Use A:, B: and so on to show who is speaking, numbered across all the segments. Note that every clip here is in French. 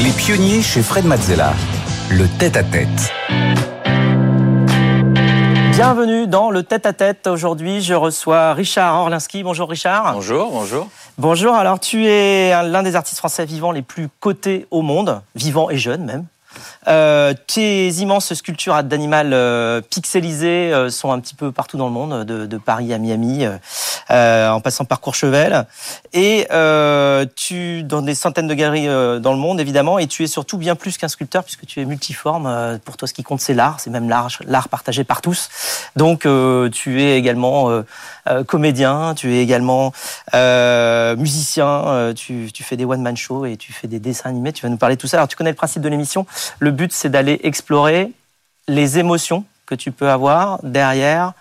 A: Les pionniers chez Fred Mazzella. Le tête-à-tête.
B: Bienvenue dans le tête-à-tête. Aujourd'hui, je reçois Richard Orlinski. Bonjour Richard.
C: Bonjour, bonjour.
B: Bonjour, alors tu es un- l'un des artistes français vivants les plus cotés au monde, vivant et jeune même. Euh, tes immenses sculptures d'animal euh, pixelisées euh, sont un petit peu partout dans le monde, de, Paris à Miami, euh, en passant par Courchevel. Et tu dans des centaines de galeries dans le monde, évidemment. Et tu es surtout bien plus qu'un sculpteur, puisque tu es multiforme. Pour toi, ce qui compte, c'est l'art. C'est même l'art, l'art partagé par tous. Donc, tu es également comédien, tu es également musicien, tu, fais des one-man shows et tu fais des dessins animés. Tu vas nous parler de tout ça. Alors, tu connais le principe de l'émission. But, c'est d'aller explorer les émotions que tu peux avoir derrière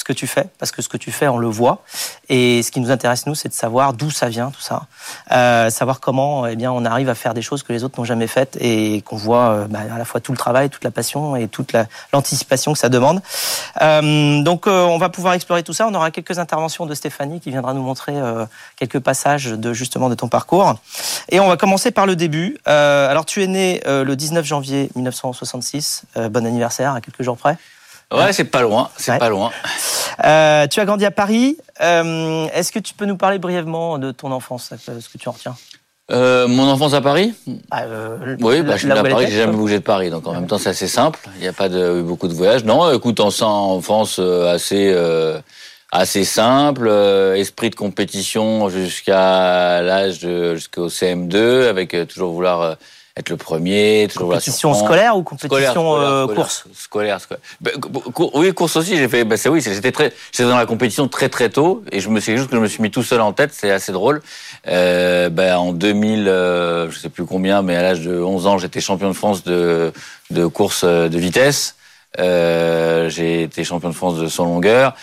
B: ce que tu fais, parce que ce que tu fais, on le voit. Et ce qui nous intéresse, nous, c'est de savoir d'où ça vient, tout ça. Euh, savoir comment eh bien, on arrive à faire des choses que les autres n'ont jamais faites et qu'on voit euh, bah, à la fois tout le travail, toute la passion et toute la- l'anticipation que ça demande. Euh, donc, euh, on va pouvoir explorer tout ça. On aura quelques interventions de Stéphanie qui viendra nous montrer euh, quelques passages de justement de ton parcours. Et on va commencer par le début. Alors, tu es né le 19 janvier 1966. Euh, bon anniversaire, à quelques jours près.
C: Ouais, c'est pas loin, c'est
B: Ouais.
C: pas loin.
B: Euh, tu as grandi à Paris. Euh, Est-ce que tu peux nous parler brièvement de ton enfance, ce que tu en retiens?
C: Euh, mon enfance à Paris?
B: Ah, euh,
C: Oui, bah, je suis
B: là
C: à Paris, j'ai jamais bougé de Paris, donc en même temps c'est assez simple. Il n'y a pas de, eu beaucoup de voyages. Non, écoute, en enfance assez euh, assez simple, esprit de compétition jusqu'à l'âge de jusqu'au CM2, avec toujours vouloir être le premier,
B: Compétition scolaire ou compétition
C: Scolaire, scolaire,
B: euh,
C: scolaire,
B: course
C: Scolaire, scolaire. Ben, cou- oui, course aussi. J'ai fait. Ben, c'est oui. J'étais très. J'étais dans la compétition très très tôt et je me suis juste que je me suis mis tout seul en tête. C'est assez drôle. Euh, ben, en 2000, euh, je sais plus combien, mais à l'âge de 11 ans, j'étais champion de France de de course euh, de vitesse. Euh, j'ai été champion de France de 100 longueur.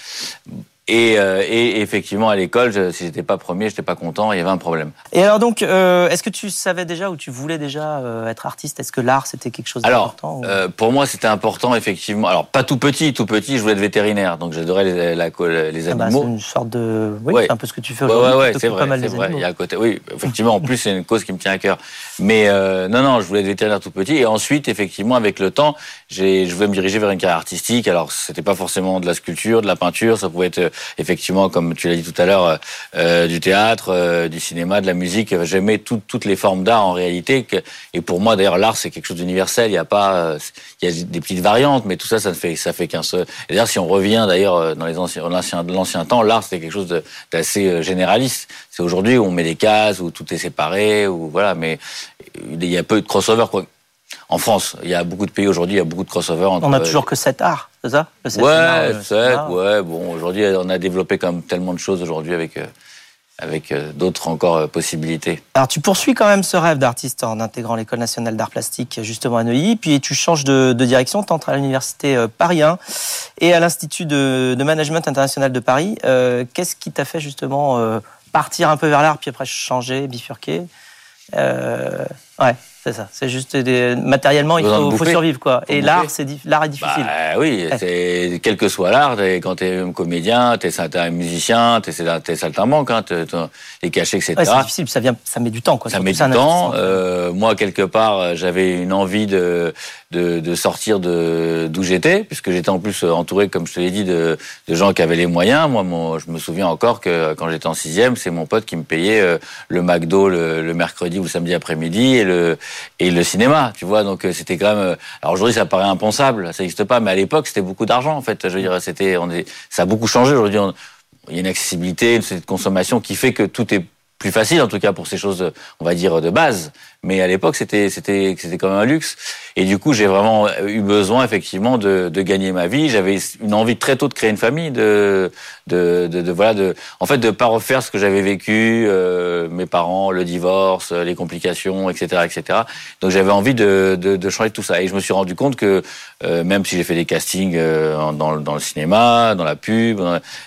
C: Et, euh, et effectivement, à l'école, je- si j'étais pas premier, j'étais pas content. Il y avait un problème.
B: Et alors donc, euh, est-ce que tu savais déjà ou tu voulais déjà euh, être artiste? Est-ce que l'art c'était quelque chose d'important ou-
C: euh, pour moi, c'était important, effectivement. Alors, pas tout petit, tout petit, je voulais être vétérinaire, donc j'adorais les, la- les
B: Ah bah,
C: animaux.
B: c'est une sorte de, oui,
C: Ouais.
B: c'est un peu ce que tu fais aujourd'hui.
C: ouais, ouais, c'est vrai,
B: pas mal
C: c'est vrai.
B: animaux.
C: Il y a un côté, oui, effectivement, en plus, c'est une cause qui me tient à cœur. Mais euh, non, non, je voulais être vétérinaire tout petit. Et ensuite, effectivement, avec le temps, j'ai, je voulais me diriger vers une carrière artistique. Alors, c'était pas forcément de la sculpture, de la peinture. Ça pouvait être effectivement, comme tu l'as dit tout à l'heure, euh, euh, du théâtre, euh, du cinéma, de la musique. J'aimais tout- toutes les formes d'art en réalité. Que, et pour moi, d'ailleurs, l'art, c'est quelque chose d'universel. Il y a pas, il y a des petites variantes, mais tout ça, ça ne fait, ça fait qu'un seul. Et d'ailleurs, si on revient d'ailleurs dans les anciens, l'ancien, temps, l'art, c'était quelque chose d'assez généraliste. C'est aujourd'hui où on met des cases, où tout est séparé, où voilà, mais il y a peu de crossover quoi. En France, il y a beaucoup de pays aujourd'hui, il y a beaucoup de crossover entre.
B: On a toujours que sept arts, c'est ça Le sept
C: Ouais,
B: art, le
C: ouais. Bon, aujourd'hui, on a développé quand même tellement de choses aujourd'hui avec euh, avec euh, d'autres encore euh, possibilités.
B: Alors tu poursuis quand même ce rêve d'artiste en intégrant l'école nationale d'art plastique justement à Neuilly, puis tu changes de, de direction, tu entres à l'université euh, Paris 1 et à l'Institut de, de management international de Paris. Euh, Qu'est-ce qui t'a fait justement euh, partir un peu vers l'art, puis après changer, bifurquer? Euh, Ouais, c'est ça. C'est juste des... matériellement, il faut, survivre quoi.
C: Faut
B: et l'art, c'est l'art est difficile.
C: Bah oui, c'est quel que soit l'art, quand t'es un comédien, t'es t'es un musicien, t'es t'es saltimbanque, hein, t'es caché, etc.
B: Ouais, c'est difficile, ça vient, ça met du temps quoi.
C: Ça met du temps. Euh, moi, quelque part, euh, j'avais une envie de, de, de sortir de d'où j'étais, puisque j'étais en plus entouré, comme je te l'ai dit, de, de gens qui avaient les moyens. Moi, mon, je me souviens encore que quand j'étais en sixième, c'est mon pote qui me payait euh, le McDo le, le mercredi ou le samedi après-midi et le et le cinéma. Tu vois, donc euh, c'était quand même. euh, Alors aujourd'hui, ça paraît impensable, ça n'existe pas, mais à l'époque, c'était beaucoup d'argent. En fait, je veux dire, c'était, on est, ça a beaucoup changé aujourd'hui. Il y a une accessibilité, une consommation qui fait que tout est plus facile, en tout cas pour ces choses, on va dire, de base. Mais à l'époque, c'était c'était c'était quand même un luxe. Et du coup, j'ai vraiment eu besoin effectivement de, de gagner ma vie. J'avais une envie très tôt de créer une famille, de de, de, voilà, de en fait de pas refaire ce que j'avais vécu, euh, mes parents, le divorce, les complications, etc., etc. Donc j'avais envie de, de changer tout ça. Et je me suis rendu compte que euh, même si j'ai fait des castings euh, dans dans le cinéma, dans la pub,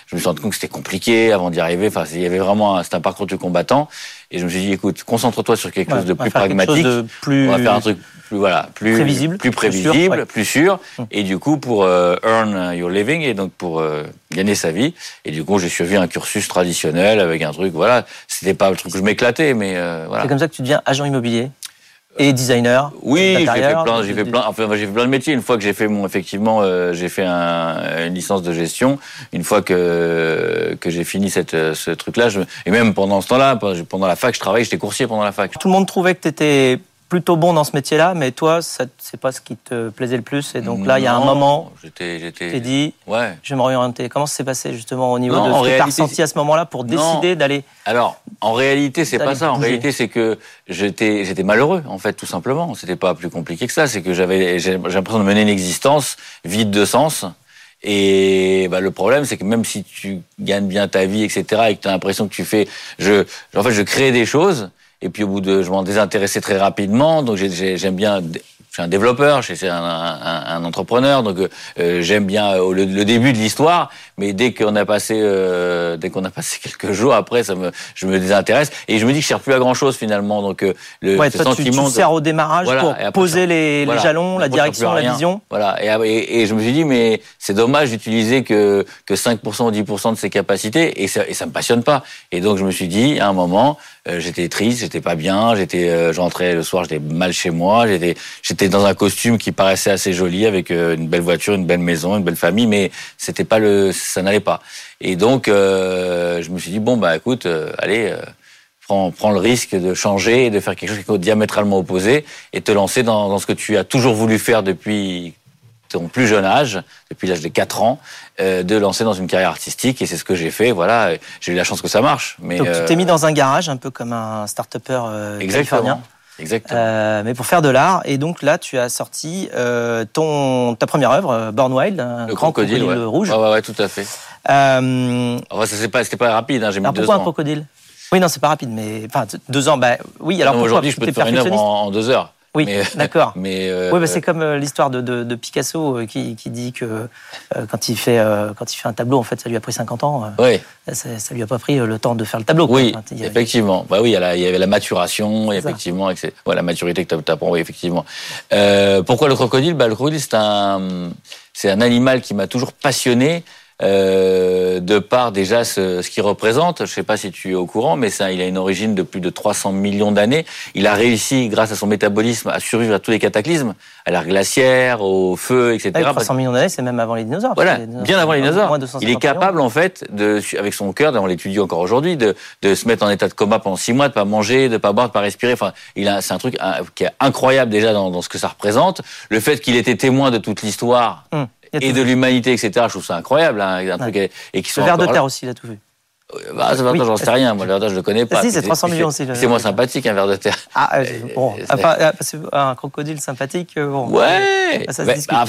C: je me suis rendu compte que c'était compliqué avant d'y arriver. Enfin, il y avait vraiment un, un parcours du combattant. Et je me suis dit, écoute, concentre-toi sur quelque
B: Ouais,
C: chose de plus pragmatique.
B: de plus-
C: On va faire un truc plus voilà, plus
B: Prévisible,
C: plus
B: plus sûr,
C: prévisible,
B: ouais.
C: plus sûr.
B: Hum.
C: Et du coup, pour euh, earn your living et donc pour euh, gagner sa vie. Et du coup, j'ai suivi un cursus traditionnel avec un truc. Voilà, c'était pas le truc que je m'éclatais, mais euh, voilà.
B: C'est comme ça que tu deviens agent immobilier? Et designer.
C: Oui, j'ai fait plein, j'ai
B: de-
C: fait plein, enfin, j'ai fait plein de métiers. Une fois que j'ai fait mon, effectivement, euh, j'ai fait un- une licence de gestion. Une fois que que j'ai fini cette, euh, ce truc-là, et même pendant ce temps-là, pendant la fac, je travaillais, j'étais coursier pendant la fac.
B: Tout le monde trouvait que tu étais plutôt bon dans ce métier-là, mais toi, c'est pas ce qui te plaisait le plus. Et donc là, il y a un moment, tu t'es dit,
C: ouais.
B: je vais me réorienter. Comment ça s'est passé justement au niveau
C: Non,
B: de ce que tu as ressenti à ce moment-là pour décider d'aller
C: Alors, en réalité, c'est pas ça. En réalité, c'est que j'étais, j'étais malheureux, en fait, tout simplement. C'était pas plus compliqué que ça. C'est que j'avais, j'ai j'ai l'impression de mener une existence vide de sens. Et bah, le problème, c'est que même si tu gagnes bien ta vie, etc., et que tu as l'impression que tu fais, je, en fait, je crée des choses. Et puis au bout de, je m'en désintéressais très rapidement. Donc j'ai- j'ai- j'aime bien. Je suis un développeur, je suis un, entrepreneur, donc euh, j'aime bien euh, le début de l'histoire, mais dès qu'on a passé, euh, dès qu'on a passé quelques jours après, ça me, je me désintéresse et je me dis que je sers plus à grand chose finalement. Donc euh, le
B: Ouais, toi, tu, tu
C: sentiment de-
B: sers au démarrage
C: Voilà,
B: pour
C: après,
B: poser les, jalons, la direction, la vision.
C: Voilà. Et, et, et je me suis dit, mais c'est dommage d'utiliser que, que 5% ou 10% de ses capacités et ça, et ça me passionne pas. Et donc, je me suis dit, à un moment, euh, j'étais triste, j'étais pas bien, j'étais, euh, j'entrais le soir, j'étais mal chez moi, j'étais, j'étais dans un costume qui paraissait assez joli avec euh, une belle voiture, une belle maison, une belle famille, mais c'était pas le, ça n'allait pas. Et donc, euh, je me suis dit, bon, bah, écoute, euh, allez, euh, prends, prends le risque de changer et de faire quelque chose qui est diamétralement opposé et te lancer dans, dans ce que tu as toujours voulu faire depuis ton plus jeune âge, depuis l'âge de 4 ans, euh, de lancer dans une carrière artistique. Et c'est ce que j'ai fait. Voilà, j'ai eu la chance que ça marche. Mais
B: Donc tu t'es mis dans un garage, un peu comme un start-upper euh, californien.
C: Exactement.
B: Euh, mais pour faire de l'art. Et donc là, tu as sorti euh, ton, ta première œuvre, euh, Born Wild, un
C: le
B: grand
C: crocodile, ouais.
B: rouge.
C: Ouais, ouais, ouais, tout à fait.
B: Euh,
C: Enfin, ça c'est pas, c'était pas rapide. Hein, j'ai mis
B: alors
C: deux
B: pourquoi un crocodile? Oui, non, c'est pas rapide, mais enfin deux ans. Bah oui. Alors
C: Non,
B: pourquoi?
C: aujourd'hui, je peux te faire une œuvre en, en deux heures.
B: Oui,
C: Mais,
B: d'accord.
C: mais euh,
B: Oui, bah, c'est comme euh, l'histoire de, de, de Picasso euh, qui, qui dit que euh, quand il fait euh, quand il fait un tableau, en fait, ça lui a pris 50 ans. euh,
C: ouais.
B: ça, ça lui a pas pris euh, le temps de faire le tableau.
C: Oui, effectivement. Bah oui, il y, a avait la maturation, effectivement, ouais, la maturité que tu apprends, oui, effectivement. Euh, pourquoi le crocodile? Bah, Le crocodile, c'est un, c'est un animal qui m'a toujours passionné. Euh, de par déjà ce, ce qu'il représente, je sais pas si tu es au courant, mais ça, il a une origine de plus de 300 millions d'années. Il a réussi, grâce à son métabolisme, à survivre à tous les cataclysmes, à l'ère glaciaire, au feu, etc.
B: Ouais,
C: Parce
B: 300 millions d'années, c'est même avant les dinosaures.
C: voilà, bien avant les dinosaures.
B: moins de 250
C: Il est capable, en fait, de, avec son cœur, on l'étudie encore aujourd'hui, de, de se mettre en état de coma pendant six mois, de pas manger, de pas boire, de pas respirer. Enfin, il a, c'est un truc qui est incroyable déjà dans, dans ce que ça représente. Le fait qu'il était témoin de toute l'histoire
B: Hum,
C: et de l'humanité, etc. Je trouve ça incroyable, hein, un truc et qui sont
B: Le ver de terre
C: là.
B: aussi, il a tout vu.
C: Bah, ça va,
B: Oui.
C: j'en sais rien. Moi, le ver de terre, je le connais pas.
B: si, c'est
C: Puis
B: 300
C: puis
B: millions aussi,
C: C'est moins sympathique un ver de terre.
B: Ah, euh, bon,
C: Euh,
B: enfin, euh, que un crocodile sympathique, euh, bon.
C: Ouais.
B: Ça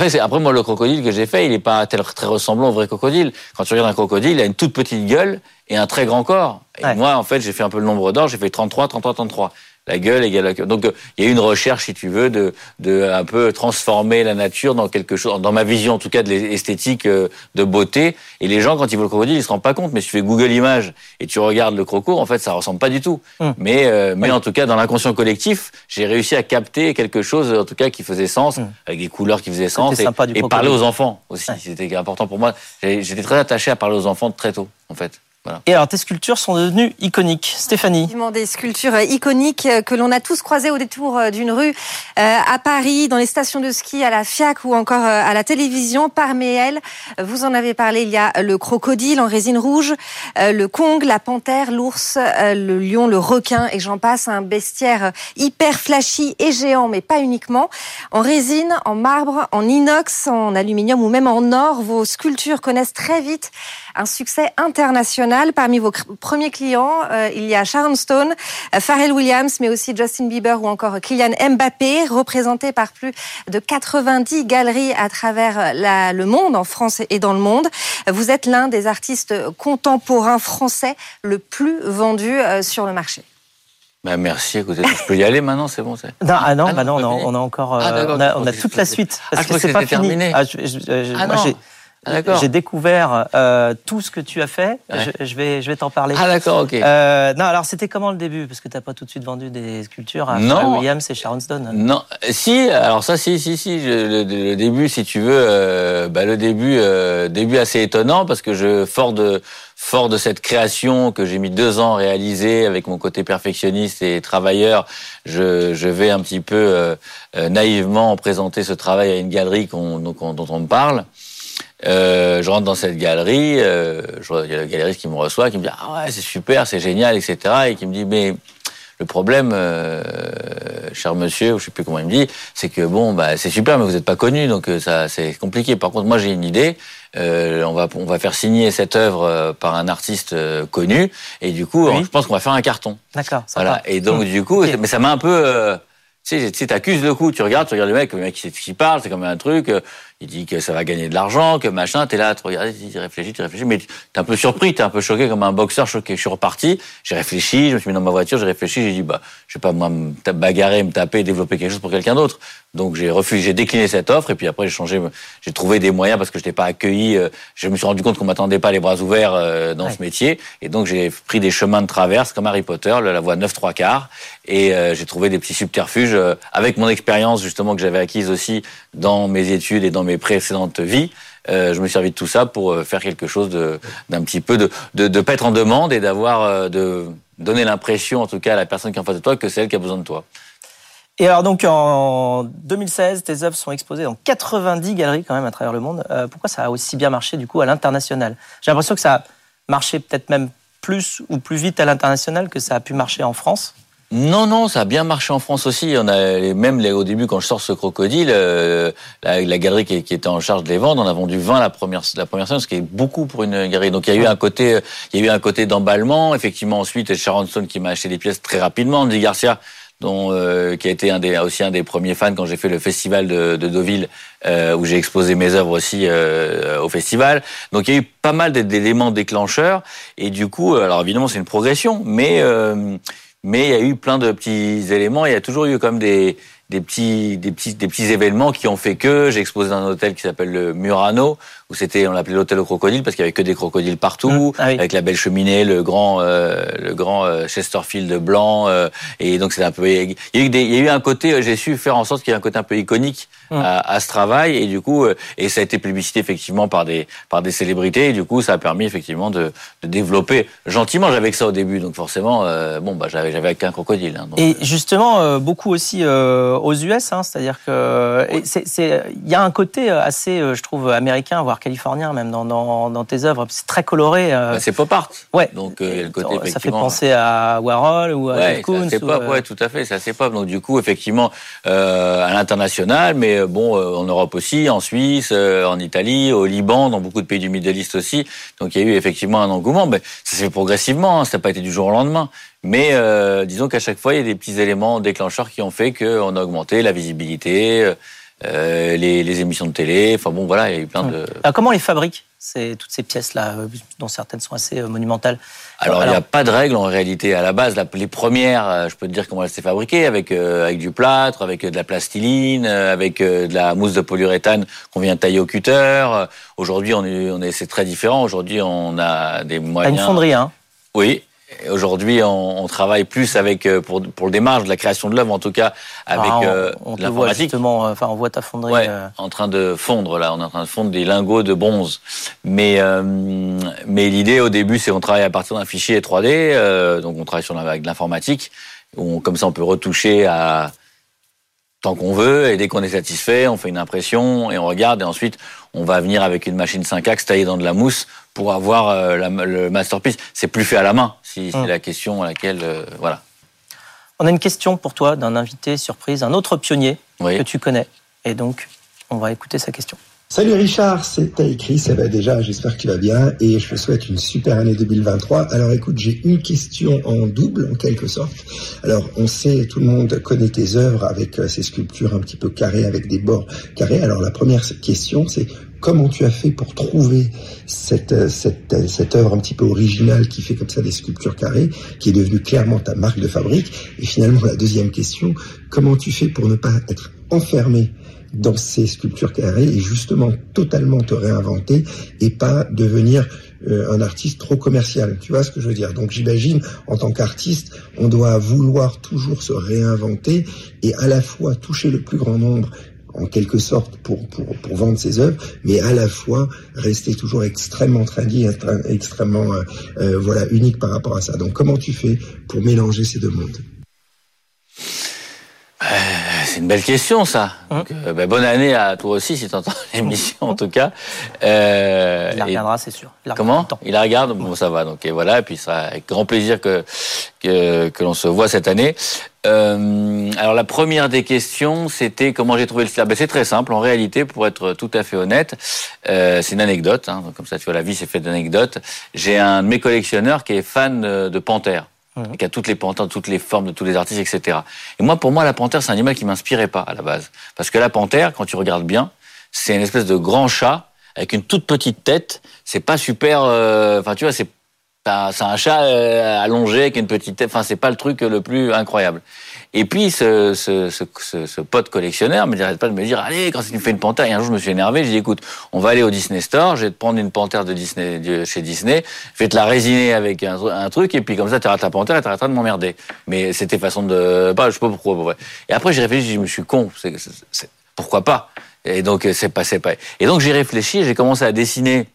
C: c'est- après moi le crocodile que j'ai fait, il est pas tel- très ressemblant au vrai crocodile. Quand tu regardes un crocodile, il a une toute petite gueule et un très grand corps. Et
B: Ouais.
C: moi, en fait, j'ai fait un peu le nombre d'or, j'ai fait 33, 33, 33. La gueule égale la queue. Donc, euh, il y a une recherche, si tu veux, de, de un peu transformer la nature dans quelque chose, dans ma vision en tout cas de l'esthétique euh, de beauté. Et les gens, quand ils voient le crocodile, ils se rendent pas compte. Mais si tu fais Google Images et tu regardes le croco, en fait, ça ressemble pas du tout.
B: Hum.
C: Mais, euh, mais
B: Oui.
C: en tout cas, dans l'inconscient collectif, j'ai réussi à capter quelque chose, en tout cas, qui faisait sens,
B: Hum.
C: avec des couleurs qui faisaient sens, et, parler aux enfants aussi.
B: Ouais.
C: C'était important pour moi. J'étais très attaché à parler aux enfants très tôt, en fait. Voilà.
B: Et alors, tes sculptures sont devenues iconiques. Stéphanie.
D: Des sculptures euh, iconiques euh, que l'on a tous croisées au détour euh, d'une rue euh, à Paris, dans les stations de ski, à la FIAC ou encore à la télévision. Parmi elles, vous en avez parlé, il y a le crocodile en résine rouge, euh, le kong, la panthère, l'ours, euh, le lion, le requin et j'en passe, un bestiaire hyper flashy et géant, mais pas uniquement. En résine, en marbre, en inox, en aluminium ou même en or, vos sculptures connaissent très vite un succès international. Parmi vos premiers clients, euh, il y a Sharon Stone, euh, Pharrell Williams, mais aussi Justin Bieber ou encore Kylian Mbappé, représentés par plus de 90 galeries à travers euh, la- le monde, en France et dans le monde. Vous êtes l'un des artistes contemporains français le plus vendu euh, sur le marché.
C: Bah, merci, écoutez, je peux y aller maintenant, c'est bon. c'est-
B: Non, ah non,
C: Ah
B: bah
C: non,
B: on a,
C: fini.
B: on a encore, euh,
C: Ah,
B: on a, on toute la suite
C: Ah,
B: parce
C: je
B: que c'est pas fini.
C: terminé.
B: Ah, je- je- je-
C: Ah
B: moi,
C: non.
B: j'ai
C: Ah,
B: j'ai découvert euh, tout ce que tu as fait.
C: Ouais.
B: Je, je vais, je vais t'en parler.
C: Ah, d'accord, ok.
B: Euh, non, alors c'était comment le début? Parce que t'as pas tout de suite vendu des sculptures à
C: Non.
B: Williams et Sharon Stone.
C: Non, si, alors ça, si, si, si, je- le, le début, si tu veux, euh, bah, le début, euh, début assez étonnant parce que je, fort de, fort de cette création que j'ai mis deux ans à réaliser avec mon côté perfectionniste et travailleur, je, je vais un petit peu euh, euh, naïvement présenter ce travail à une galerie qu'on, dont on me parle. Euh, je rentre dans cette galerie, euh, il y a le galeriste qui me reçoit, qui me dit ah ouais c'est super, c'est génial, etc. Et qui me dit mais le problème, euh, cher monsieur, je sais plus comment il me dit, c'est que bon bah c'est super, mais vous n'êtes pas connu, donc euh, ça c'est compliqué. Par contre moi j'ai une idée, euh, on va on va faire signer cette œuvre euh, par un artiste connu, et du coup je pense qu'on va faire un carton.
B: D'accord.
C: Voilà. Et donc du coup, mais ça m'a un peu tu sais, t'accuses le coup, tu regardes, tu regardes le mec, le mec, ce qu'il parle, c'est comme un truc, il dit que ça va gagner de l'argent, que machin, t'es là, tu regardes, tu réfléchis, tu réfléchis, mais t'es un peu surpris, t'es un peu choqué comme un boxeur choqué. Je suis reparti, j'ai réfléchi, je me suis mis dans ma voiture, j'ai réfléchi, j'ai dit, bah, je vais pas moi me bagarrer, me taper, développer quelque chose pour quelqu'un d'autre. Donc j'ai refusé, j'ai décliné cette offre, et puis après j'ai changé, j'ai trouvé des moyens parce que je n'étais pas accueilli. Euh, je me suis rendu compte qu'on m'attendait pas les bras ouverts euh, dans ce métier, et donc j'ai pris des chemins de traverse comme Harry Potter, la voie 9 3 quarts, et euh, j'ai trouvé des petits subterfuges avec mon expérience justement que j'avais acquise aussi dans mes études et dans mes précédentes vies. Euh, je me suis servi de tout ça pour euh, faire quelque chose d'un petit peu de, de, de pas être en demande et d'avoir euh, de donner l'impression, en tout cas à la personne qui est en face de toi, que c'est elle qui a besoin de toi.
B: Et alors donc en 2016, tes œuvres sont exposées dans 90 galeries quand même à travers le monde. pourquoi ça a aussi bien marché du coup à l'international? J'ai l'impression que ça a marché peut-être même plus ou plus vite à l'international que ça a pu marcher en France.
C: Non, non, ça a bien marché en France aussi. On a même au début quand je sors ce crocodile, euh, la, galerie qui, était en charge de les vendre, on a vendu 20 la première la première semaine, ce qui est beaucoup pour une galerie. Donc il y a eu un côté, il y a eu un côté d'emballement. Effectivement, ensuite Sharon Stone qui m'a acheté des pièces très rapidement, Andy Garcia dont, euh, qui a été un des, aussi un des premiers fans quand j'ai fait le festival de, de Deauville, euh, où j'ai exposé mes œuvres aussi au festival. Donc il y a eu pas mal d'éléments déclencheurs, et du coup, alors évidemment c'est une progression, mais mais il y a eu plein de petits éléments. Il y a toujours eu comme des, des petits, des petits, des petits événements qui ont fait que j'ai exposé dans un hôtel qui s'appelle le Murano, où c'était, on l'appelait l'hôtel aux crocodiles parce qu'il y avait que des crocodiles partout, mmh. ah avec la belle cheminée, le grand, euh, le grand euh, Chesterfield blanc, euh, et donc c'était un peu, il y a eu des, il y a eu un côté, j'ai su faire en sorte qu'il y ait un côté un peu iconique mmh. à, à, ce travail, et du coup, et ça a été publicité effectivement par des, par des célébrités, et du coup, ça a permis effectivement de, de développer gentiment. J'avais que ça au début, donc forcément, bon, bah j'avais, j'avais qu'un crocodile. Hein,
B: et justement, beaucoup aussi aux US, hein, c'est-à-dire que c'est, il y a un côté assez, je trouve, américain, voire californien même dans, dans, tes œuvres. C'est très coloré.
C: Euh. Bah, c'est pop art.
B: Ouais.
C: Donc
B: euh, le côté ça fait penser à Warhol ou à ouais,
C: C'est pop,
B: euh,
C: ouais, tout à fait. C'est assez pop. Donc du coup, effectivement, à l'international, mais bon, en Europe aussi, en Suisse, en Italie, au Liban, dans beaucoup de pays du Middle East aussi. Donc il y a eu effectivement un engouement. Mais ça s'est fait progressivement. Hein. ça n'a pas été du jour au lendemain. Mais disons qu'à chaque fois, il y a des petits éléments déclencheurs qui ont fait qu'on a augmenté la visibilité. Euh, les, les, émissions de télé. Enfin bon, voilà, il y a eu plein de.
B: Alors, comment on les fabrique c'est toutes ces pièces-là, euh, dont certaines sont assez euh, monumentales
C: Alors, il n'y a pas de règle en réalité. À la base, les premières, je peux te dire comment elles s'est fabriquées, avec, avec du plâtre, avec de la plastiline, avec de la mousse de polyuréthane qu'on vient tailler au cutter. Aujourd'hui, on est, on est, c'est très différent. Aujourd'hui, on a des moyens.
B: une fonderie, hein
C: Oui, Aujourd'hui, on, on, travaille plus avec euh, pour, pour le démarche de la création de l'œuvre, en tout cas avec ah,
B: euh, l'informatique. Enfin, on voit ta fonderie.
C: Ouais, euh. en train de fondre là, on est en train de fondre des lingots de bronze. Mais mais l'idée au début, c'est qu'on travaille à partir d'un fichier 3D, donc on travaille sur avec de l'informatique. Comme ça, on peut retoucher à tant qu'on veut, et dès qu'on est satisfait, on fait une impression et on regarde, et ensuite on va venir avec une machine 5 axes taillée dans de la mousse pour avoir euh, le masterpiece. C'est plus fait à la main, si c'est hum. la question à laquelle, euh, voilà.
B: On a une question pour toi d'un invité surprise, un autre pionnier que tu connais, et donc on va écouter sa question.
E: Salut Richard, c'est écrit, ça va déjà, j'espère que tu vas bien et je te souhaite une super année 2023. Alors écoute, j'ai une question en double en quelque sorte. Alors on sait, tout le monde connaît tes œuvres avec euh, ces sculptures un petit peu carrées avec des bords carrés. Alors la première question c'est comment tu as fait pour trouver cette, euh, cette, euh, cette œuvre un petit peu originale qui fait comme ça des sculptures carrées, qui est devenue clairement ta marque de fabrique? Et finalement la deuxième question, comment tu fais pour ne pas être enfermé dans ces sculptures carrées et justement totalement te réinventer et pas devenir euh, un artiste trop commercial. Tu vois ce que je veux dire? Donc j'imagine, en tant qu'artiste, on doit vouloir toujours se réinventer et à la fois toucher le plus grand nombre en quelque sorte pour, pour, pour vendre ses œuvres, mais à la fois rester toujours extrêmement trendy, extrêmement voilà unique par rapport à ça. Donc comment tu fais pour mélanger ces deux mondes?
C: C'est une belle question, ça. Hein euh, bah, bonne année à toi aussi, si tu entends l'émission, en tout cas.
B: Euh, il la regardera, c'est sûr.
C: comment Il la regarde Bon, ça va. Donc, et voilà. Et puis, ça avec grand plaisir que, que, que l'on se voit cette année. Euh, alors, la première des questions, c'était comment j'ai trouvé le style. Ben, c'est très simple. En réalité, pour être tout à fait honnête, euh, c'est une anecdote. Hein, comme ça, tu vois, la vie, c'est fait d'anecdotes. J'ai un de mes collectionneurs qui est fan de panthère qui a toutes les panthères, toutes les formes de tous les artistes, etc. Et moi, pour moi, la panthère, c'est un animal qui m'inspirait pas à la base, parce que la panthère, quand tu regardes bien, c'est une espèce de grand chat avec une toute petite tête. C'est pas super. Euh, enfin, tu vois, c'est c'est un chat euh, allongé avec une petite tête. Enfin, c'est pas le truc le plus incroyable. Et puis, ce, ce, ce, ce pote collectionneur me n'arrête pas de me dire, allez, quand tu me fais une panthère, et un jour, je me suis énervé, j'ai dit, écoute, on va aller au Disney Store, je vais te prendre une panthère de Disney, chez Disney, je vais te la résiner avec un, truc, et puis comme ça, tu ta panthère et t'arrêteras de m'emmerder. Mais c'était façon de, pas, je sais pas pourquoi, Et après, j'ai réfléchi, je me suis con, c'est, pourquoi pas? Et donc, c'est pas, pas. Et donc, j'ai réfléchi, j'ai commencé à dessiner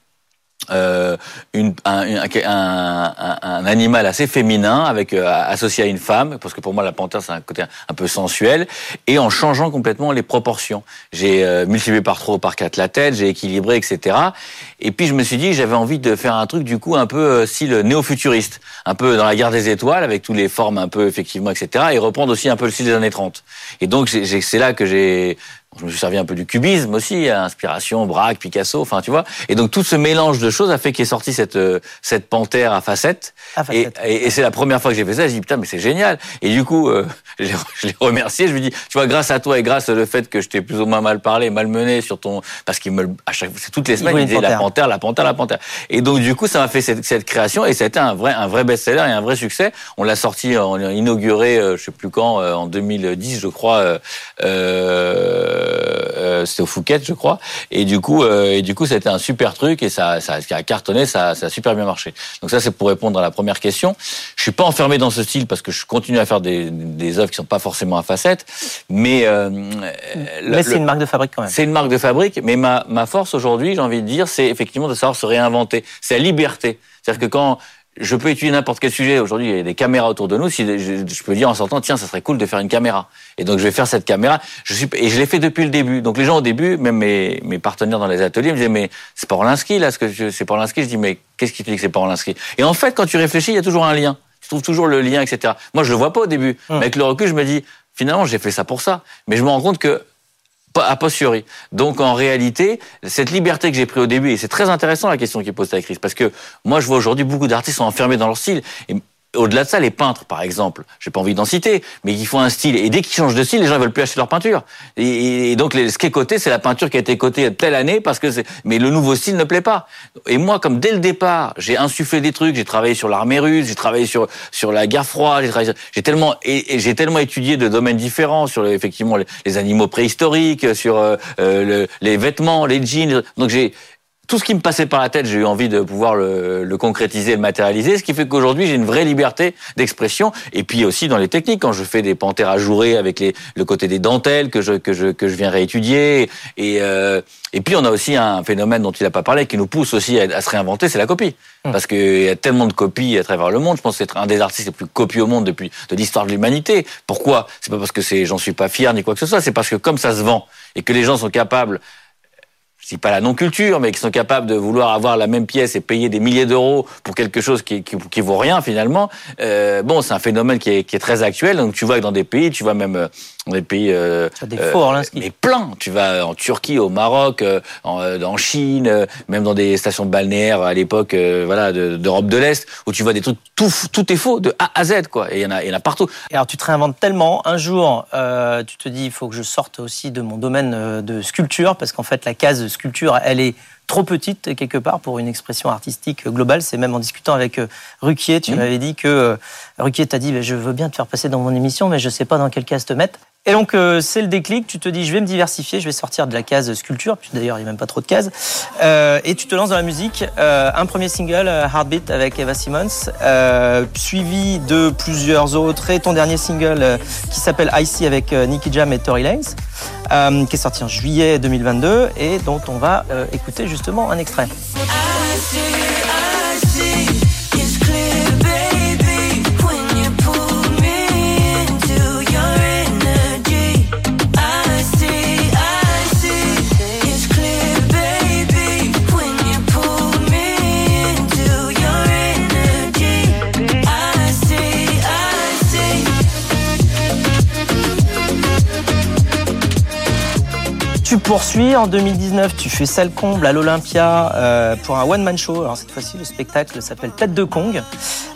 C: euh, une, un, un, un, animal assez féminin avec euh, associé à une femme parce que pour moi la panthère c'est un côté un, peu sensuel. Et en changeant complètement les proportions. J'ai euh, multiplié par trois par quatre la tête j'ai équilibré etc et puis je me suis dit j'avais envie de faire un truc du coup un peu euh, style néo-futuriste. Un peu dans la guerre des étoiles avec tous les formes un peu effectivement etc et reprendre aussi un peu le style des années 30 et donc c'est là que j'ai je me suis servi un peu du cubisme aussi, inspiration, Braque, Picasso, enfin tu vois. Et donc tout ce mélange de choses a fait qu'est sorti cette euh, cette panthère à facettes. Et, et, c'est la première fois que j'ai fait ça. J'ai dit putain mais c'est génial. Et du coup euh, je l'ai remercié. Je lui dis tu vois grâce à toi et grâce au fait que je t'ai plus ou moins mal parlé, malmené sur ton parce qu'il me à chaque c'est toutes les semaines il, disait la panthère, la panthère, la panthère. Et donc du coup ça m'a fait cette, cette, création et ça a été un vrai un vrai best-seller et un vrai succès. On l'a sorti, on l'a inauguré, euh, je sais plus quand, en 2010 je crois. Euh, euh, c'était au Fouquet, je crois. Et du coup, euh, et du coup, c'était un super truc et ça, ça a cartonné, ça, ça a super bien marché. Donc ça, c'est pour répondre à la première question. Je suis pas enfermé dans ce style parce que je continue à faire des, des œuvres qui sont pas forcément à facettes, mais euh,
B: mais c'est une marque de fabrique quand même.
C: C'est une marque de fabrique, mais ma, ma force aujourd'hui, j'ai envie de dire, c'est effectivement de savoir se réinventer. C'est la liberté. C'est-à-dire que quand je peux étudier n'importe quel sujet. Aujourd'hui, il y a des caméras autour de nous. Si je, peux dire en sortant, tiens, ça serait cool de faire une caméra. Et donc, je vais faire cette caméra. Je suis et je l'ai fait depuis le début. Donc, les gens au début, même mes, mes partenaires dans les ateliers, me disaient mais c'est pas Orlinski là, ce que c'est pas Orlinski. Je dis mais qu'est-ce qui te dit que c'est pas Orlinski Et en fait, quand tu réfléchis, il y a toujours un lien. Tu trouves toujours le lien, etc. Moi, je le vois pas au début, hum. mais avec le recul, je me dis finalement, j'ai fait ça pour ça. Mais je me rends compte que a posteriori. Donc en réalité, cette liberté que j'ai pris au début, et c'est très intéressant la question qui est posée à Chris, parce que moi je vois aujourd'hui beaucoup d'artistes sont enfermés dans leur style. Et au-delà de ça, les peintres, par exemple, j'ai pas envie d'en citer, mais ils font un style. Et dès qu'ils changent de style, les gens veulent plus acheter leur peinture. Et, donc, ce qui est coté, c'est la peinture qui a été cotée telle année, parce que c'est. Mais le nouveau style ne plaît pas. Et moi, comme dès le départ, j'ai insufflé des trucs, j'ai travaillé sur l'armée russe, j'ai travaillé sur sur la guerre froide, j'ai tellement et, j'ai tellement étudié de domaines différents sur effectivement les, animaux préhistoriques, sur euh, euh, les vêtements, les jeans. Donc j'ai tout ce qui me passait par la tête, j'ai eu envie de pouvoir le, le concrétiser, le matérialiser, ce qui fait qu'aujourd'hui j'ai une vraie liberté d'expression. Et puis aussi dans les techniques, quand je fais des panthères ajourées avec les, le côté des dentelles que je que je que je viens réétudier. Et euh, et puis on a aussi un phénomène dont il n'a pas parlé qui nous pousse aussi à, se réinventer, c'est la copie. Hum. Parce qu'il y a tellement de copies à travers le monde. Je pense c'est un des artistes les plus copiés au monde depuis de l'histoire de l'humanité. Pourquoi? C'est pas parce que c'est j'en suis pas fier ni quoi que ce soit. C'est parce que comme ça se vend et que les gens sont capables je dis pas la non-culture, mais qui sont capables de vouloir avoir la même pièce et payer des milliers d'euros pour quelque chose qui, qui, vaut rien finalement, euh, bon, c'est un phénomène qui est, qui est, très actuel. Donc tu vois que dans des pays, tu vois même euh, dans des pays, euh,
B: des euh,
C: mais plein. Tu vas en Turquie, au Maroc, euh, en, euh, en, Chine, même dans des stations balnéaires à l'époque, voilà, d'Europe de, l'Est, où tu vois des trucs tout, tout est faux de A à Z, quoi. Et il y en a, il y en a partout.
B: Et alors tu te réinventes tellement. Un jour, tu te dis, il faut que je sorte aussi de mon domaine de sculpture, parce qu'en fait, la case sculpture, elle est trop petite quelque part pour une expression artistique globale. C'est même en discutant avec euh, Ruquier, tu mmh. m'avais dit que euh, Ruquier t'a dit je veux bien te faire passer dans mon émission, mais je sais pas dans quelle case te mettre. Et donc euh, c'est le déclic. Tu te dis je vais me diversifier, je vais sortir de la case sculpture. Puis d'ailleurs il n'y a même pas trop de cases. et tu te lances dans la musique. un premier single Heartbeat avec Eva Simmons, suivi de plusieurs autres et ton dernier single qui s'appelle Icy avec Nicky Jam et Tory Lanez. euh, qui est sorti en juillet 2022 et dont on va euh, écouter justement un extrait. Poursuis en 2019, tu fais salle comble à l'Olympia euh, pour un one-man show. Alors cette fois-ci, le spectacle s'appelle Tête de Kong,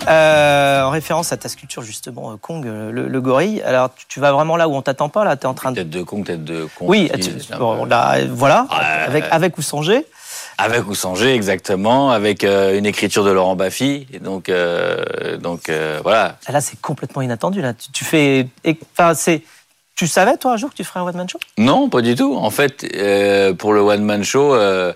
B: euh, en référence à ta sculpture justement euh, Kong, le, le gorille. Alors tu, tu vas vraiment là où on t'attend pas, là, en train de...
C: Tête de con, tête de con.
B: Oui, tu- bon, là, voilà, avec, avec ou sans G.
C: Avec ou sans G, exactement, avec euh, une écriture de Laurent Baffy. Et donc, euh, donc euh, voilà.
B: Ah, Là, c'est complètement inattendu. Là, tu, tu fais, enfin, c'est, tu savais toi un jour que tu ferais un one-man show?
C: Non, pas du tout. En fait, euh, pour le one man show, euh,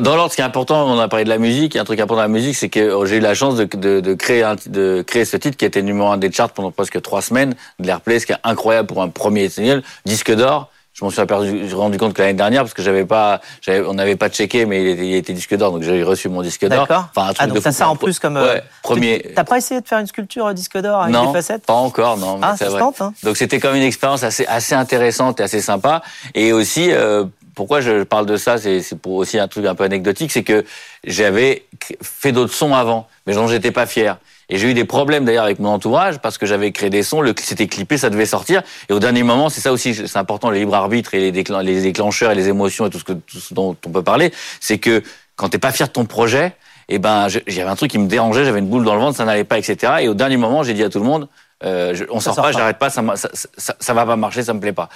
C: dans l'ordre, ce qui est important, on a parlé de la musique. Un truc important dans la musique, c'est que oh, j'ai eu la chance de, de, de créer un, de créer ce titre qui était numéro un des charts pendant presque trois semaines, de l'airplay, ce qui est incroyable pour un premier single, disque d'or. Je m'en suis aperçu, rendu compte que l'année dernière, parce que j'avais pas, on n'avait pas checké, mais il était, il était disque d'or, donc j'ai reçu mon disque d'or.
B: D'accord.
C: Enfin, un truc
B: Ah, donc
C: de fou.
B: ça en plus comme. euh,
C: Ouais, premier.
B: T'as pas essayé de faire une sculpture euh, disque d'or avec
C: non,
B: des facettes
C: pas encore, non. mais
B: Ah, ça se tente, hein
C: Donc c'était comme une expérience assez assez intéressante et assez sympa. Et aussi, euh, pourquoi je parle de ça, c'est c'est pour aussi un truc un peu anecdotique, c'est que j'avais fait d'autres sons avant, mais dont j'étais pas fier. Et j'ai eu des problèmes d'ailleurs avec mon entourage parce que j'avais créé des sons, c'était clippé, ça devait sortir. Et au dernier moment, c'est ça aussi, c'est important, le libre arbitre et les, déclen- les déclencheurs et les émotions et tout ce, que, tout ce dont on peut parler, c'est que quand t'es pas fier de ton projet, eh ben j'avais un truc qui me dérangeait, j'avais une boule dans le ventre, ça n'allait pas, etc. Et au dernier moment, j'ai dit à tout le monde, euh, je- on
B: Ça
C: sort
B: sort
C: pas,
B: pas.
C: j'arrête pas, ça, ça, ça, ça va pas marcher, ça me plaît pas.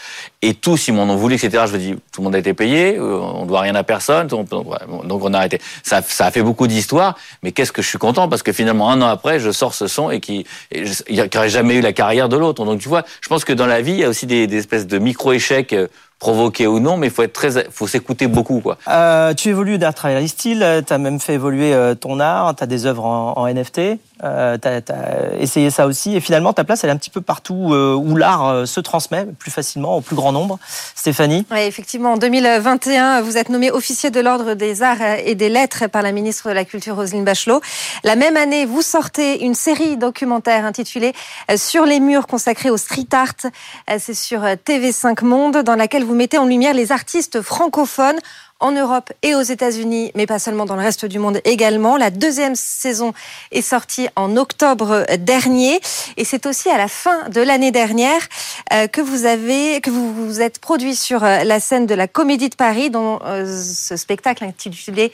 C: Et tous, ils m'en ont voulu, etc. Je me dis, tout le monde a été payé, euh, on doit rien à personne, donc donc on a arrêté. Ça, ça a fait beaucoup d'histoires, mais qu'est-ce que je suis content parce que finalement un an après, je sors ce son et qui, et je- il y a- qui aurait jamais eu la carrière de l'autre. Donc tu vois, je pense que dans la vie, il y a aussi des, des espèces de micro échecs provoqués ou non, mais il faut être très, faut s'écouter beaucoup, quoi.
B: Euh, tu évolues d'art travail style, tu as même fait évoluer euh, ton art, tu as des œuvres en, en NFT, euh, tu as, essayé ça aussi, et finalement ta place elle est un petit peu partout euh, où l'art euh, se transmet plus facilement au plus grand nombre. Stéphanie?
D: Oui, effectivement, en 2021, vous êtes nommé officier de l'Ordre des Arts et des Lettres par la ministre de la Culture Roselyne Bachelot. La même année, vous sortez une série documentaire intitulée euh, Sur les murs consacrée au street art. Euh, C'est sur euh, TV5 Monde, dans laquelle vous mettez en lumière les artistes francophones en Europe et aux États-Unis, mais pas seulement dans le reste du monde également. La deuxième saison est sortie en octobre dernier et c'est aussi à la fin de l'année dernière euh, que vous avez que vous vous êtes produit sur euh, la scène de la Comédie de Paris, dont euh, ce spectacle intitulé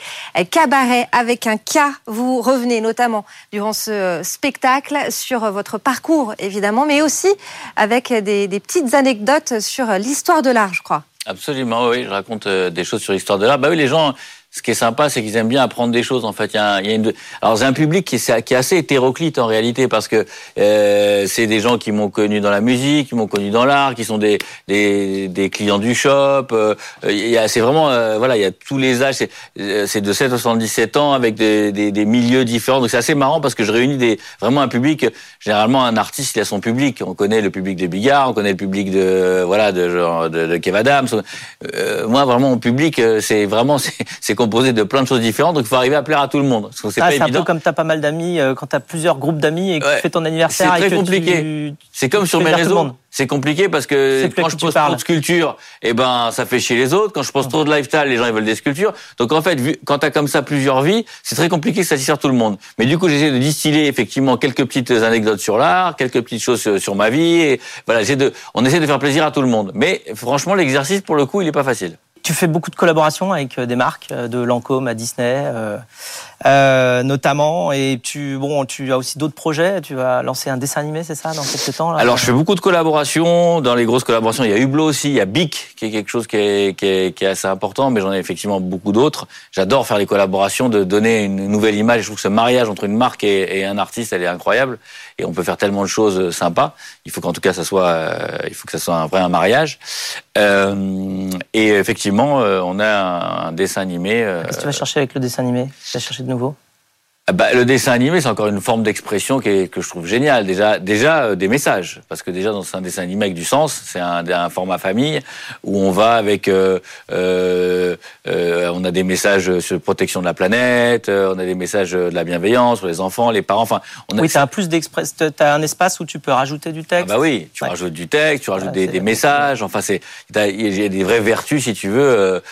D: Cabaret avec un K. Vous revenez notamment durant ce spectacle sur votre parcours évidemment, mais aussi avec des, des petites anecdotes sur l'histoire de l'art, je crois.
C: Absolument, oui, je raconte euh, des choses sur l'histoire de l'art. Bah oui, les gens, ce qui est sympa, c'est qu'ils aiment bien apprendre des choses. En fait, il y a, un- il y a une. Alors, c'est un public qui est, qui est assez hétéroclite en réalité parce que euh, c'est des gens qui m'ont connu dans la musique, qui m'ont connu dans l'art, qui sont des des, des clients du shop. euh, c'est vraiment, euh, voilà, il y a tous les âges. C'est, euh, de 7 à 77 ans avec des, des, des milieux différents. Donc, c'est assez marrant parce que je réunis des vraiment un public. Généralement, un artiste, il a son public. On connaît le public de Bigard, on connaît le public de voilà de genre de, de Kev Adams. Euh, moi, vraiment, mon public, euh, c'est vraiment c'est composé de plein de choses différentes. Donc, il faut arriver à plaire à tout le monde. C'est
B: Ah, c'est un peu comme tu as pas mal d'amis, euh, quand tu as plusieurs groupes d'amis et que
C: Ouais.
B: tu fais ton anniversaire
C: C'est
B: et
C: très
B: que
C: compliqué. C'est comme
B: tu
C: sur mes réseaux. C'est compliqué parce que quand je
B: parles.
C: trop de sculptures, eh ben ça fait chier les autres. Quand je poste trop de lifestyle, les gens ils veulent des sculptures. Donc en fait, vu, quand t'as comme ça plusieurs vies, c'est très compliqué que ça satisfaire tout le monde. Mais du coup, j'essaie de distiller effectivement quelques petites anecdotes sur l'art, quelques petites choses sur, sur ma vie. Et voilà, j'essaie de, on essaie de faire plaisir à tout le monde. Mais franchement, l'exercice pour le coup, il est pas facile.
B: Tu fais beaucoup de collaborations avec euh, des marques, euh, de Lancôme à Disney, euh, euh, notamment. Et tu, bon, tu as aussi d'autres projets. Tu vas lancer un dessin animé, c'est ça, dans quelques temps là?
C: Alors, je fais beaucoup de collaborations. Dans les grosses collaborations, il y a Hublot aussi, il y a Bic, qui est quelque chose qui est, qui est, qui est assez important, mais j'en ai effectivement beaucoup d'autres. J'adore faire les collaborations, de donner une nouvelle image. Je trouve que ce mariage entre une marque et, et un artiste, elle est incroyable. Et on peut faire tellement de choses sympas. Il faut qu'en tout cas, ça soit, euh, il faut que ça soit un vrai un mariage. Euh, et effectivement, euh, on a un, un dessin animé. euh,
B: Qu'est-ce que tu vas chercher avec le dessin animé? Tu vas chercher de nouveau?
C: Bah, le dessin animé, c'est encore une forme d'expression qui est- que je trouve géniale. Déjà, déjà euh, des messages, parce que déjà dans un dessin animé avec du sens, c'est un, un format famille où on va avec, euh, euh, euh, on a des messages sur protection de la planète, euh, on a des messages de la bienveillance pour les enfants, les parents. Enfin, on a,
B: Oui, tu as plus d'express, t'as un espace où tu peux rajouter du
C: ah
B: texte.
C: bah oui, tu
B: Ouais.
C: rajoutes du texte, tu rajoutes des, messages. Enfin, c'est t'as- il y a des vraies vertus, si tu veux,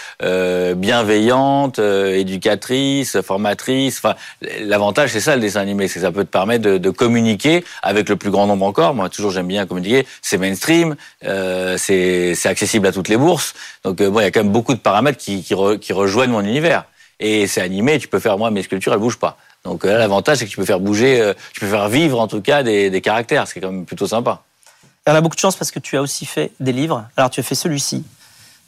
C: bienveillantes, euh, éducatrices, formatrices. Enfin, l'avantage, c'est ça le dessin animé, c'est que ça peut te permettre de, de communiquer avec le plus grand nombre encore. Moi, toujours, j'aime bien communiquer. C'est mainstream, euh, c'est accessible à toutes les bourses. Donc, euh, bon, il y a quand même beaucoup de paramètres qui, qui, re- qui rejoignent mon univers. Et c'est animé, tu peux faire, moi, mes sculptures, elles bougent pas. Donc euh, là, l'avantage, c'est que tu peux faire bouger, euh, tu peux faire vivre en tout cas des, des caractères, ce qui est quand même plutôt sympa.
B: Et on a beaucoup de chance parce que tu as aussi fait des livres. Alors, tu as fait celui-ci.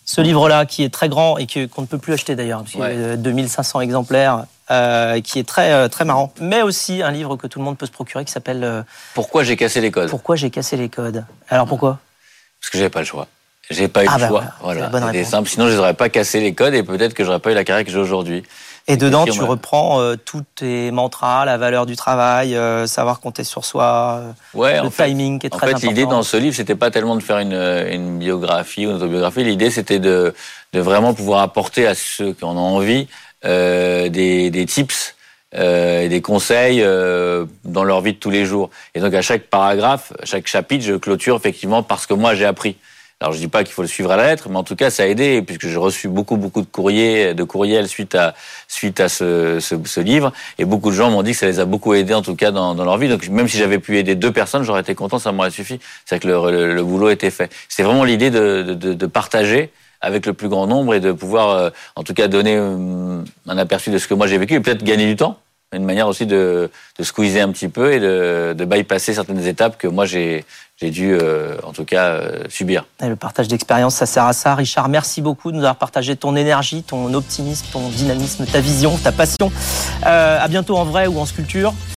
B: Ce livre-là, qui est très grand et qu'on ne peut plus acheter d'ailleurs, parce qu'il y a
C: Ouais.
B: euh, 2500 exemplaires, euh, qui est très, euh, très marrant. Mais aussi un livre que tout le monde peut se procurer qui s'appelle euh,
C: Pourquoi j'ai cassé les codes
B: Pourquoi j'ai cassé les codes. Alors, pourquoi?
C: Parce que j'avais pas le choix. J'ai pas eu
B: Ah
C: le
B: bah
C: choix.
B: voilà, réponse.
C: simple. Sinon, je n'aurais pas cassé les codes et peut-être que j'aurais pas eu la carrière que j'ai aujourd'hui.
B: Et dedans, tu reprends euh, tous tes mantras, la valeur du travail, euh, savoir compter sur soi, euh,
C: Ouais, en
B: le
C: fait,
B: timing qui est
C: En
B: très
C: fait,
B: important.
C: l'idée dans ce livre, c'était pas tellement de faire une, une biographie ou une autobiographie. L'idée, c'était de, de vraiment pouvoir apporter à ceux qui en ont envie euh, des, des tips euh, et des conseils euh, dans leur vie de tous les jours. Et donc, à chaque paragraphe, à chaque chapitre, je clôture effectivement parce que moi, j'ai appris. Alors, je dis pas qu'il faut le suivre à la lettre, mais en tout cas, ça a aidé puisque j'ai reçu beaucoup, beaucoup de courriers, de courriels suite à suite à ce, ce, ce livre. Et beaucoup de gens m'ont dit que ça les a beaucoup aidés, en tout cas, dans, dans leur vie. Donc, même si j'avais pu aider deux personnes, j'aurais été content, ça m'aurait suffi. C'est que le, le, le boulot était fait. C'est vraiment l'idée de, de, de, de partager avec le plus grand nombre et de pouvoir, euh, en tout cas, donner euh, un aperçu de ce que moi j'ai vécu et peut-être gagner du temps. Une manière aussi de, de squeezer un petit peu et de, bypasser certaines étapes que moi j'ai dû, euh, en tout cas, subir.
B: Le partage d'expérience, ça sert à ça. Richard, merci beaucoup de nous avoir partagé ton énergie, ton optimisme, ton dynamisme, ta vision, ta passion. Euh, à bientôt en vrai ou en sculpture.